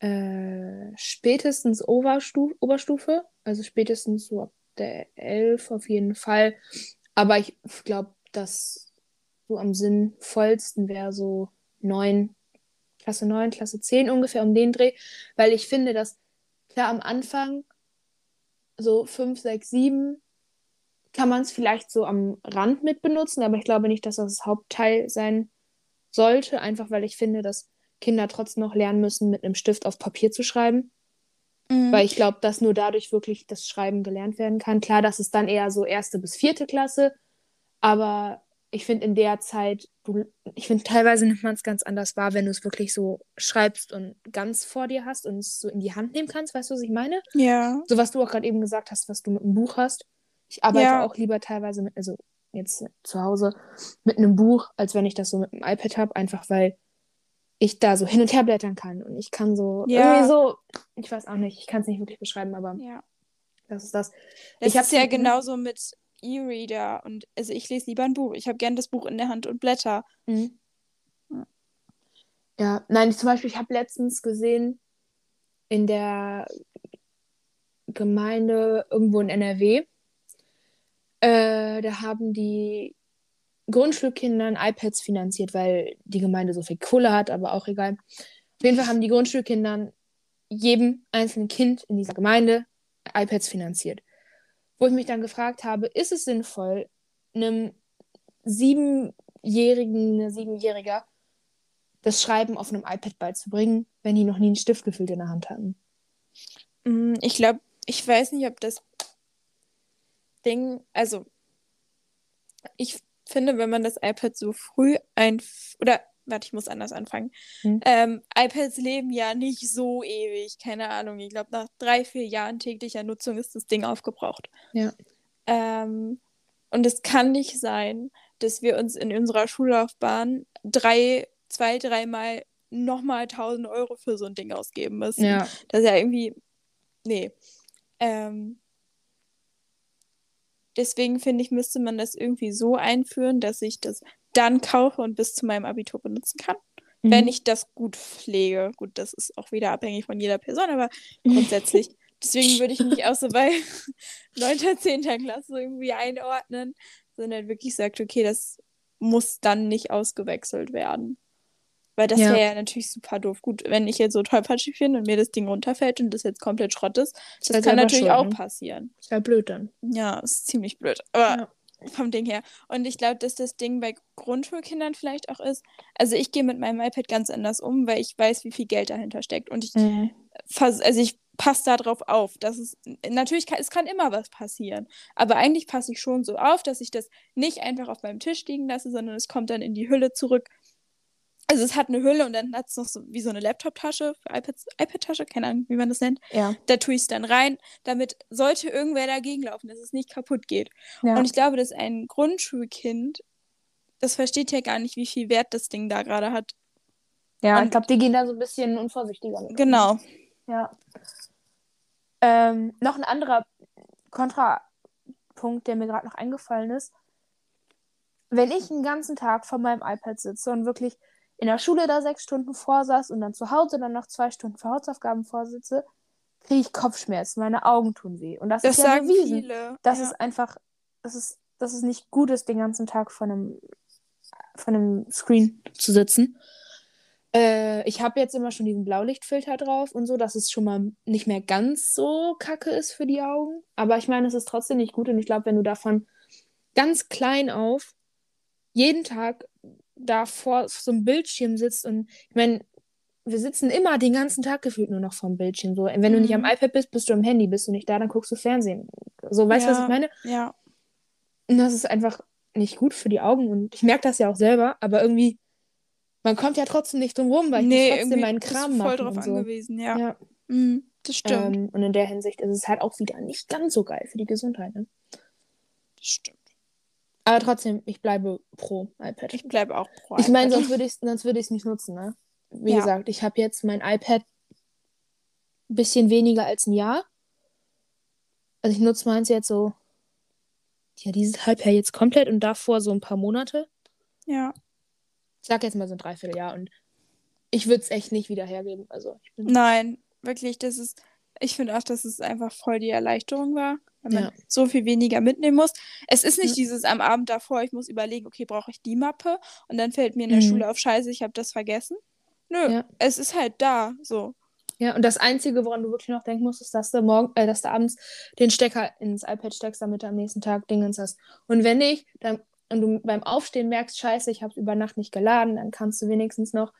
Äh, spätestens Oberstu Oberstufe, also spätestens so ab der 11 auf jeden Fall. Aber ich glaube, dass so am sinnvollsten wäre so 9, Klasse 9, Klasse 10 ungefähr um den Dreh, weil ich finde, dass klar am Anfang so 5, 6, 7 kann man es vielleicht so am Rand mit benutzen, aber ich glaube nicht, dass das das Hauptteil sein sollte, einfach weil ich finde, dass Kinder trotzdem noch lernen müssen, mit einem Stift auf Papier zu schreiben. Mhm. Weil ich glaube, dass nur dadurch wirklich das Schreiben gelernt werden kann. Klar, das ist dann eher so erste bis vierte Klasse, aber ich finde in der Zeit, du, ich finde teilweise nimmt man es ganz anders wahr, wenn du es wirklich so schreibst und ganz vor dir hast und es so in die Hand nehmen kannst. Weißt du, was ich meine? Ja. So was du auch gerade eben gesagt hast, was du mit einem Buch hast. Ich arbeite Ja. auch lieber teilweise mit, also jetzt zu Hause mit einem Buch, als wenn ich das so mit einem iPad habe, einfach weil ich da so hin und her blättern kann und ich kann so Ja. irgendwie so, ich weiß auch nicht, ich kann es nicht wirklich beschreiben, aber Ja. das ist das. Das Ich hab's ist ja genauso mit E-Reader und also ich lese lieber ein Buch. Ich habe gern das Buch in der Hand und Blätter. Mhm. Ja. Ja, nein, zum Beispiel, ich habe letztens gesehen in der Gemeinde irgendwo in NRW, äh, da haben die Grundschulkindern iPads finanziert, weil die Gemeinde so viel Kohle hat, aber auch egal. Auf jeden Fall haben die Grundschulkindern jedem einzelnen Kind in dieser Gemeinde iPads finanziert. Wo ich mich dann gefragt habe, ist es sinnvoll, einem Siebenjährigen, eine Siebenjähriger das Schreiben auf einem iPad beizubringen, wenn die noch nie einen Stift gefüllt in der Hand hatten? Mm, Ich glaube, ich weiß nicht, ob das Ding, also ich finde, wenn man das iPad so früh ein oder warte, ich muss anders anfangen. Hm. Ähm, iPads leben ja nicht so ewig, keine Ahnung. Ich glaube, nach drei, vier Jahren täglicher Nutzung ist das Ding aufgebraucht. Ja. Ähm, und es kann nicht sein, dass wir uns in unserer Schullaufbahn drei, zwei, dreimal nochmal 1000 Euro für so ein Ding ausgeben müssen. Ja. Das ist ja irgendwie. Nee. Ähm, deswegen finde ich, müsste man das irgendwie so einführen, dass ich das dann kaufe und bis zu meinem Abitur benutzen kann. Mhm. Wenn ich das gut pflege. Gut, das ist auch wieder abhängig von jeder Person, aber grundsätzlich. Deswegen würde ich mich auch so bei 9., 10. Klasse irgendwie einordnen, sondern wirklich sagt, okay, das muss dann nicht ausgewechselt werden. Weil das Ja. wäre ja natürlich super doof. Gut, wenn ich jetzt so tollpatschig bin und mir das Ding runterfällt und das jetzt komplett Schrott ist, das halt kann natürlich schuld, auch ne? passieren. Ist ja blöd dann. Ja, ist ziemlich blöd. Aber Ja. vom Ding her. Und ich glaube, dass das Ding bei Grundschulkindern vielleicht auch ist. Also ich gehe mit meinem iPad ganz anders um, weil ich weiß, wie viel Geld dahinter steckt. Und ich Mhm. also ich passe da drauf auf. Dass es natürlich kann, es kann immer was passieren. Aber eigentlich passe ich schon so auf, dass ich das nicht einfach auf meinem Tisch liegen lasse, sondern es kommt dann in die Hülle zurück. Also es hat eine Hülle und dann hat es noch so wie so eine Laptop-Tasche, iPad-Tasche, keine Ahnung, wie man das nennt. Ja. Da tue ich es dann rein, damit sollte irgendwer dagegen laufen, dass es nicht kaputt geht. Ja. Und ich glaube, dass ein Grundschulkind, das versteht ja gar nicht, wie viel Wert das Ding da gerade hat. ja, und- ich glaube, die gehen da so ein bisschen unvorsichtiger mit. um. Genau. Ja. Ähm, noch ein anderer Kontrapunkt, der mir gerade noch eingefallen ist. Wenn ich den ganzen Tag vor meinem iPad sitze und wirklich in der Schule da sechs Stunden vorsaß und dann zu Hause dann noch zwei Stunden für Hausaufgaben vorsitze, kriege ich Kopfschmerzen, meine Augen tun weh. Und das, Das ist ja bewiesen. viele. Das ja. ist einfach, das ist, das ist nicht gut ist, den ganzen Tag vor einem, vor einem Screen zu sitzen. Äh, ich habe jetzt immer schon diesen Blaulichtfilter drauf und so, dass es schon mal nicht mehr ganz so kacke ist für die Augen. Aber ich meine, es ist trotzdem nicht gut und ich glaube, wenn du davon ganz klein auf jeden Tag da vor so einem Bildschirm sitzt und ich meine, wir sitzen immer den ganzen Tag gefühlt nur noch vorm Bildschirm. So, wenn du nicht am Mhm. iPad bist, bist du am Handy, bist du nicht da, dann guckst du Fernsehen. So, weißt du, was Ja. ich meine? Ja. Und das ist einfach nicht gut für die Augen und ich merke das ja auch selber, aber irgendwie, man kommt ja trotzdem nicht drum rum, weil ich nee, muss trotzdem meinen bist Kram du voll machen drauf und so. angewiesen, ja. Ja, Mhm, das stimmt. ähm, und in der Hinsicht ist es halt auch wieder nicht ganz so geil für die Gesundheit. Ne? das stimmt. Aber trotzdem, ich bleibe pro iPad. Ich bleibe auch pro Ich meine, iPad. sonst würde ich es sonst ich's nicht nutzen, ne? Wie Ja. gesagt, ich habe jetzt mein iPad ein bisschen weniger als ein Jahr. Also ich nutze meins jetzt so, ja, dieses Halbjahr jetzt komplett und davor so ein paar Monate. Ja. Ich sag jetzt mal so ein Dreivierteljahr und ich würde es echt nicht wieder hergeben. Also. Nein, wirklich, das ist, ich finde auch, dass es einfach voll die Erleichterung war, wenn man Ja. so viel weniger mitnehmen muss. Es ist nicht Ja. dieses am Abend davor, ich muss überlegen, okay, brauche ich die Mappe? Und dann fällt mir in der Mhm. Schule auf Scheiße, ich habe das vergessen. Nö, Ja. es ist halt da, so. Ja, und das Einzige, woran du wirklich noch denken musst, ist, dass du morgen, äh, dass du abends den Stecker ins iPad steckst, damit du am nächsten Tag Dingens hast. Und wenn nicht, dann und du beim Aufstehen merkst, scheiße, ich habe über Nacht nicht geladen, dann kannst du wenigstens noch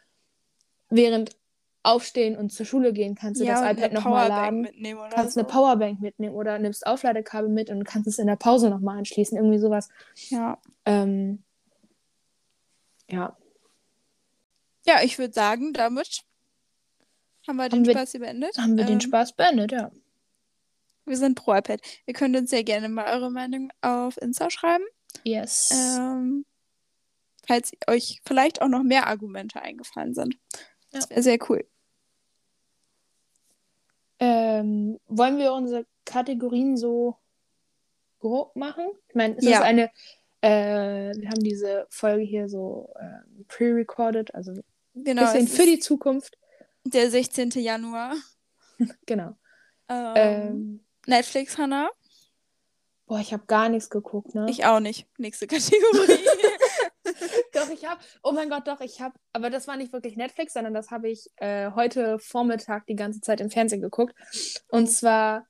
während Aufstehen und zur Schule gehen, kannst du das und iPad eine nochmal Powerbank laden. mitnehmen oder Kannst so. eine Powerbank mitnehmen oder nimmst Aufladekabel mit und kannst es in der Pause nochmal anschließen. Irgendwie sowas. Ja. Ähm, ja. ja, ich würde sagen, damit haben wir den Haben wir- Spaß hier beendet. Haben wir den Ähm, Spaß beendet, ja. Wir sind pro iPad. Ihr könnt uns sehr gerne mal eure Meinung auf Insta schreiben. Yes. Ähm, falls euch vielleicht auch noch mehr Argumente eingefallen sind. Das Ja. wäre sehr cool. Ähm, wollen wir unsere Kategorien so grob machen? Ich meine, es Ja. ist eine, äh, wir haben diese Folge hier so ähm, pre-recorded, also ein Genau. bisschen für die Zukunft. der 16. Januar. Genau. Ähm, Ähm, Netflix, Hannah? boah, ich habe gar nichts geguckt, ne? Ich auch nicht. Nächste Kategorie. doch, ich habe, oh mein Gott, doch, ich habe, aber das war nicht wirklich Netflix, sondern das habe ich äh, heute Vormittag die ganze Zeit im Fernsehen geguckt. Und zwar,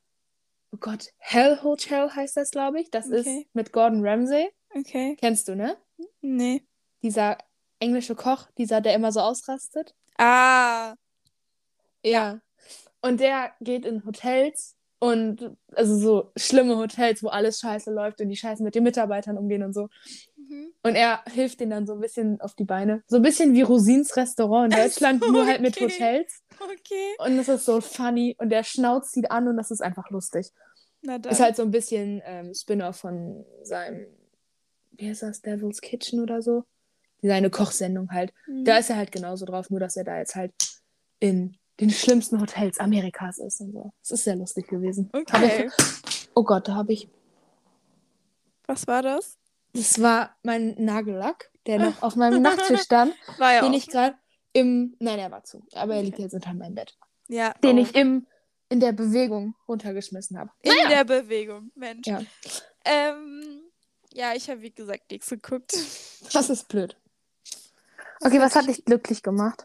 oh Gott, Hell Hotel heißt das, glaube ich. Das Okay. ist mit Gordon Ramsay. okay. Kennst du, ne? Nee. Dieser englische Koch, dieser, der immer so ausrastet. Ah. Ja. Und der geht in Hotels und also so schlimme Hotels, wo alles scheiße läuft und die scheiße mit den Mitarbeitern umgehen und so. Und er hilft denen dann so ein bisschen auf die Beine. So ein bisschen wie Rosins Restaurant in Deutschland, so, nur halt mit okay. Hotels. Okay. Und es ist so funny und der schnauzt sie an und das ist einfach lustig. Na dann. Ist halt so ein bisschen ähm, Spin-off von seinem, wie heißt das, Devil's Kitchen oder so? Seine Kochsendung halt. Mhm. Da ist er halt genauso drauf, nur dass er da jetzt halt in den schlimmsten Hotels Amerikas ist und so. Es ist sehr lustig gewesen. Okay. Ich, oh Gott, da habe ich. Was war das? Das war mein Nagellack, der noch auf meinem Nachttisch stand, War ja den auch. ich gerade im. Nein, er war zu. Aber er liegt jetzt unter meinem Bett. ja, Den oh. ich im, in der Bewegung runtergeschmissen habe. In der Bewegung, Mensch. Ja. Ähm, ja, ich habe wie gesagt nichts geguckt. Das ist blöd. Okay, was hat dich glücklich gemacht?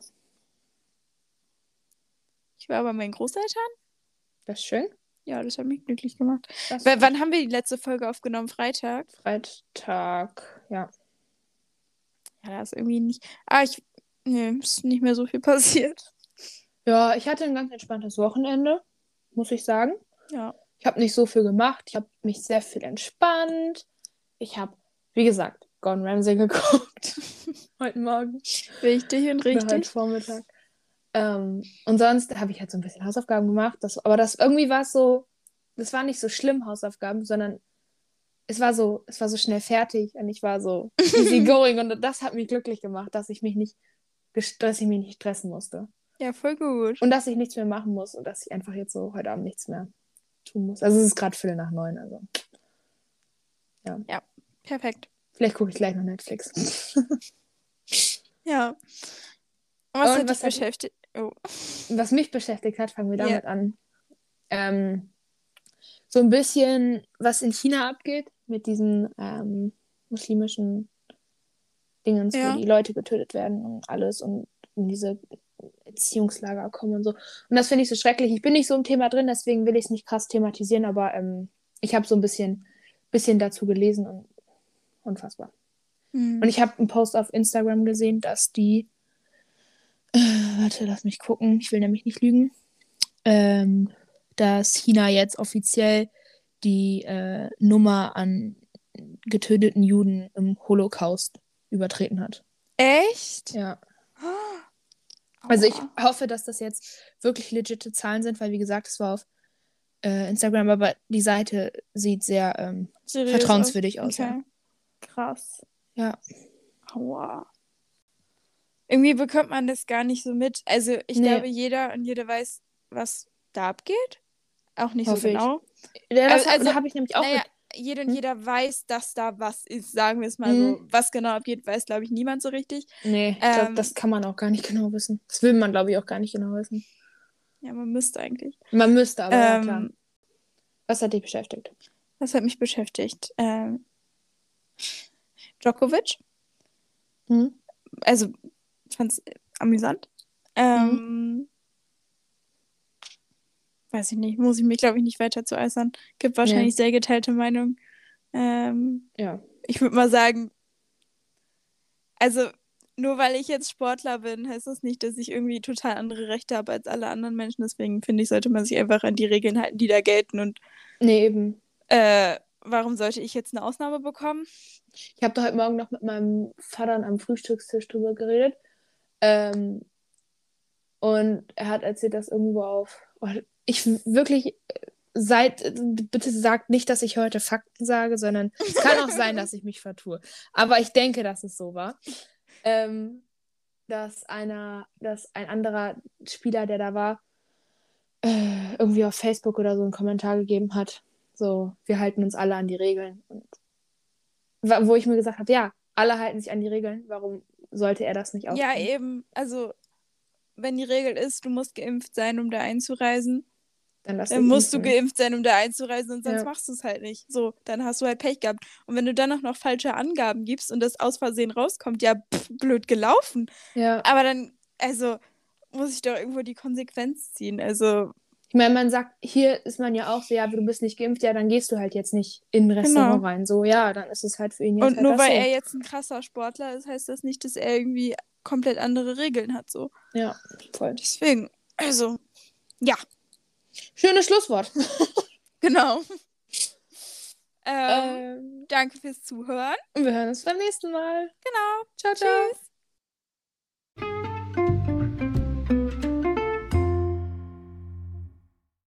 Ich war bei meinen Großeltern. Das ist schön. Ja, das hat mich glücklich gemacht. Das W wann haben wir die letzte Folge aufgenommen? Freitag? Freitag, ja. Ja, da ist irgendwie nicht. Ah, ich. Nee, ist nicht mehr so viel passiert. Ja, ich hatte ein ganz entspanntes Wochenende, muss ich sagen. Ja. Ich habe nicht so viel gemacht. Ich habe mich sehr viel entspannt. Ich habe, wie gesagt, Gordon Ramsay geguckt. heute Morgen. Richtig und Oder heute richtig. Vormittag. Ähm, und sonst habe ich halt so ein bisschen Hausaufgaben gemacht. Das, aber das irgendwie war es so, das war nicht so schlimm, Hausaufgaben, sondern es war so, es war so schnell fertig und ich war so easy going. Und das hat mich glücklich gemacht, dass ich mich nicht, dass ich mich nicht stressen musste. Ja, voll gut. Und dass ich nichts mehr machen muss und dass ich einfach jetzt so heute Abend nichts mehr tun muss. Also es ist gerade Viertel nach neun, also Perfekt. vielleicht gucke ich gleich noch Netflix. Ja. Was Und hat was dich beschäftigt? Oh. Was mich beschäftigt hat, fangen wir damit an. Ähm, so ein bisschen, was in China abgeht mit diesen ähm, muslimischen Dingens, Ja. wo die Leute getötet werden und alles und in diese Erziehungslager kommen und so. Und das finde ich so schrecklich. Ich bin nicht so im Thema drin, deswegen will ich es nicht krass thematisieren, aber ähm, ich habe so ein bisschen, bisschen dazu gelesen und unfassbar. Hm. Und ich habe einen Post auf Instagram gesehen, dass die. Äh, warte, lass mich gucken. Ich will nämlich nicht lügen. Ähm, dass China jetzt offiziell die äh, Nummer an getöteten Juden im Holocaust übertreten hat. Echt? Ja. Also ich hoffe, dass das jetzt wirklich legitime Zahlen sind, weil wie gesagt, es war auf äh, Instagram, aber die Seite sieht sehr ähm, vertrauenswürdig aus. Ja. Okay. Krass. ja. Aua. Irgendwie bekommt man das gar nicht so mit. Also ich Nee. glaube, jeder und jede weiß, was da abgeht. Auch nicht Hoffe so ich. genau. ja das Also- habe ich nämlich auch naja, mit jeder und Hm? jeder weiß, dass da was ist, sagen wir es mal Mhm. so. Was genau abgeht, weiß, glaube ich, niemand so richtig. Nee, ich glaub, Ähm, das kann man auch gar nicht genau wissen. Das will man, glaube ich, auch gar nicht genau wissen. Ja, man müsste eigentlich. Man müsste, aber ja, Ähm, klar. Was hat dich beschäftigt? Was hat mich beschäftigt? Ähm, Djokovic. Hm? Also, ich fand es amüsant. Ähm, Weiß ich nicht, muss ich mich, glaube ich, nicht weiter zu äußern. Gibt wahrscheinlich sehr geteilte Meinungen. Ähm, Ja. ich würde mal sagen, also nur weil ich jetzt Sportler bin, heißt das nicht, dass ich irgendwie total andere Rechte habe als alle anderen Menschen. Deswegen finde ich, sollte man sich einfach an die Regeln halten, die da gelten. Und Nee, eben. äh, warum sollte ich jetzt eine Ausnahme bekommen? Ich habe da heute Morgen noch mit meinem Vater am Frühstückstisch drüber geredet. Ähm, und er hat erzählt, dass irgendwo auf. Oh, ich wirklich. Seid, bitte sagt nicht, dass ich heute Fakten sage, sondern es kann auch sein, dass ich mich vertue. Aber ich denke, dass es so war. Ähm, dass einer, dass ein anderer Spieler, der da war, äh, irgendwie auf Facebook oder so einen Kommentar gegeben hat. So, wir halten uns alle an die Regeln. Und wo ich mir gesagt habe, ja, alle halten sich an die Regeln. Warum sollte er das nicht auch Ja, eben. Also, wenn die Regel ist, du musst geimpft sein, um da einzureisen, Dann, lass dann musst du geimpft sein, um da einzureisen und sonst Ja. machst du es halt nicht. So, dann hast du halt Pech gehabt. Und wenn du dann auch noch falsche Angaben gibst und das aus Versehen rauskommt, ja, pff, blöd gelaufen. Ja. Aber dann, also, muss ich doch irgendwo die Konsequenz ziehen. Also, Ich meine, man sagt, hier ist man ja auch so, ja, du bist nicht geimpft, ja, dann gehst du halt jetzt nicht in ein Restaurant Genau. rein. So, ja, dann ist es halt für ihn jetzt und halt nur weil so. er jetzt ein krasser Sportler ist, heißt das nicht, dass er irgendwie komplett andere Regeln hat. So. Ja, voll. Deswegen, also, ja, Schönes Schlusswort. genau. Ähm, ähm, danke fürs Zuhören. wir hören uns beim nächsten Mal. Genau. Ciao, ciao. Tschüss.